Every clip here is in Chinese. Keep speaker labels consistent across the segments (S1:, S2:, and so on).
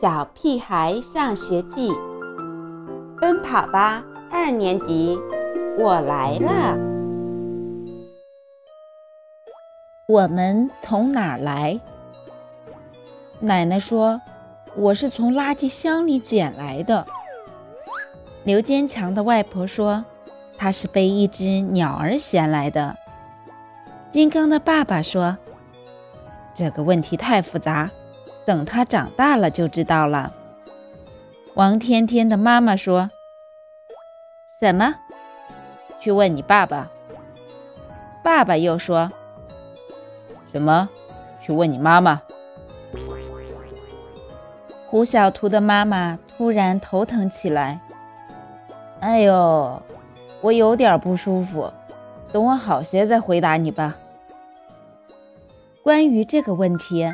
S1: 小屁孩上学记》，奔跑吧二年级，我来了。
S2: 我们从哪儿来？奶奶说：“我是从垃圾箱里捡来的。”刘坚强的外婆说：“他是被一只鸟儿衔来的。”金刚的爸爸说：“这个问题太复杂。”等他长大了就知道了。王天天的妈妈说：“什么？去问你爸爸。”爸爸又说：“
S3: 什么？去问你妈妈。”
S2: 胡小图的妈妈突然头疼起来。“哎呦，我有点不舒服，等我好些再回答你吧。”关于这个问题。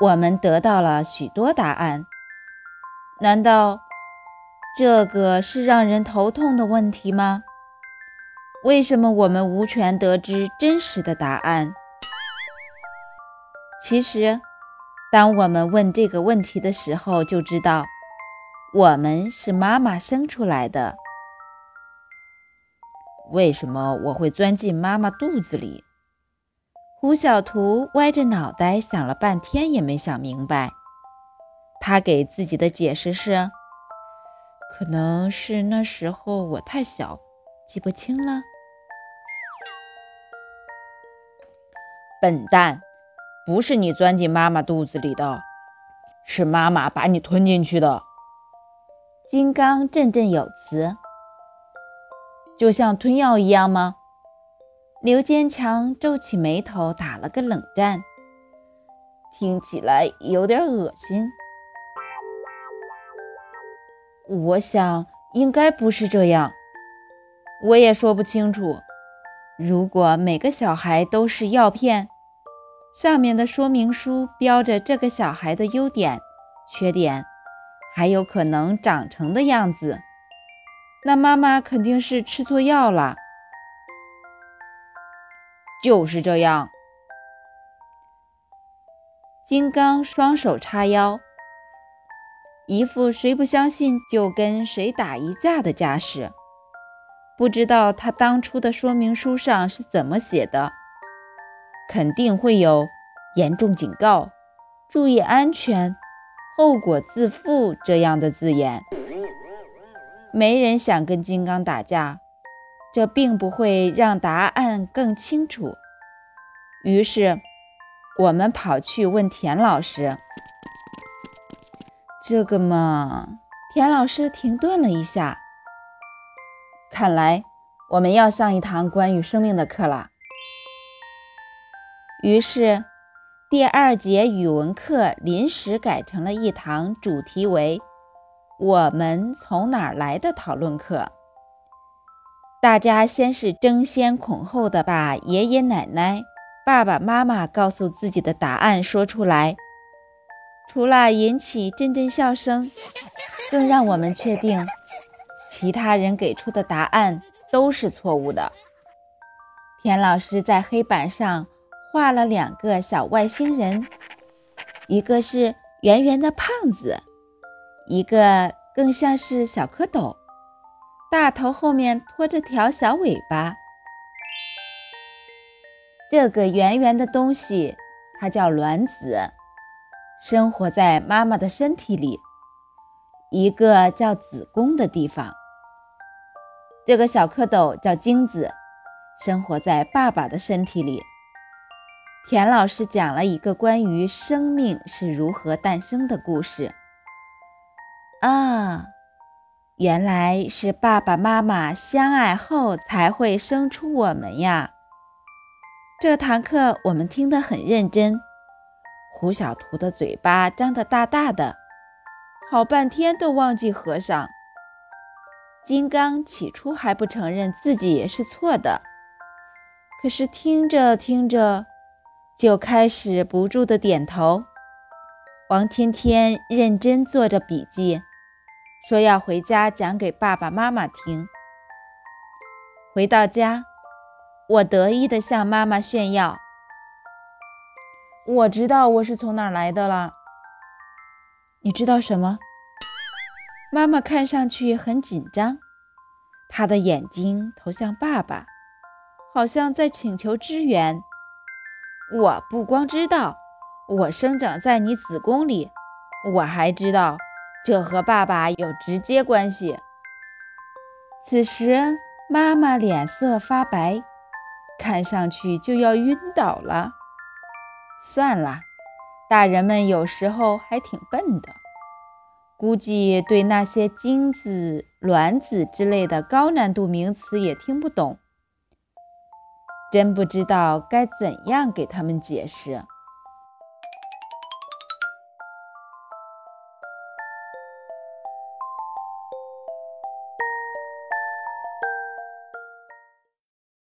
S2: 我们得到了许多答案，难道这个是让人头痛的问题吗？为什么我们无权得知真实的答案？其实，当我们问这个问题的时候，就知道我们是妈妈生出来的。
S3: 为什么我会钻进妈妈肚子里？
S2: 胡小图歪着脑袋想了半天，也没想明白。他给自己的解释是：“可能是那时候我太小，记不清了。”
S3: 笨蛋，不是你钻进妈妈肚子里的，是妈妈把你吞进去的。
S2: 金刚振振有词：“就像吞药一样吗？”刘坚强皱起眉头，打了个冷战，听起来有点恶心。我想应该不是这样，我也说不清楚。如果每个小孩都是药片，上面的说明书标着这个小孩的优点、缺点，还有可能长成的样子，那妈妈肯定是吃错药了。
S3: 就是这样。
S2: 金刚双手叉腰，一副谁不相信就跟谁打一架的架势。不知道他当初的说明书上是怎么写的，肯定会有严重警告、注意安全、后果自负这样的字眼。没人想跟金刚打架。这并不会让答更清楚。于是，我们跑去问田老师：“这个嘛……”田老师停顿了一下，看来我们要上一堂关于生命的课了。于是，第二节语文课临时改成了一堂主题为“我们从哪儿来的”讨论课。大家先是争先恐后的把爷爷奶奶、爸爸妈妈告诉自己的答案说出来，除了引起阵阵笑声，更让我们确定其他人给出的答案都是错误的。田老师在黑板上画了两个小外星人，一个是圆圆的胖子，一个更像是小蝌蚪。大头后面拖着条小尾巴，这个圆圆的东西，它叫卵子，生活在妈妈的身体里，一个叫子宫的地方。这个小蝌蚪叫精子，生活在爸爸的身体里。田老师讲了一个关于生命是如何诞生的故事。啊。原来是爸爸妈妈相爱后才会生出我们呀！这堂课我们听得很认真。胡小图的嘴巴张得大大的，好半天都忘记合上。金刚起初还不承认自己是错的，可是听着听着，就开始不住的点头。王天天认真做着笔记。说要回家讲给爸爸妈妈听。回到家，我得意地向妈妈炫耀：“我知道我是从哪儿来的了。”你知道什么？妈妈看上去很紧张，她的眼睛投向爸爸，好像在请求支援。我不光知道，我生长在你子宫里，我还知道这和爸爸有直接关系。此时，妈妈脸色发白，看上去就要晕倒了。算了，大人们有时候还挺笨的。估计对那些精子、卵子之类的高难度名词也听不懂，真不知道该怎样给他们解释。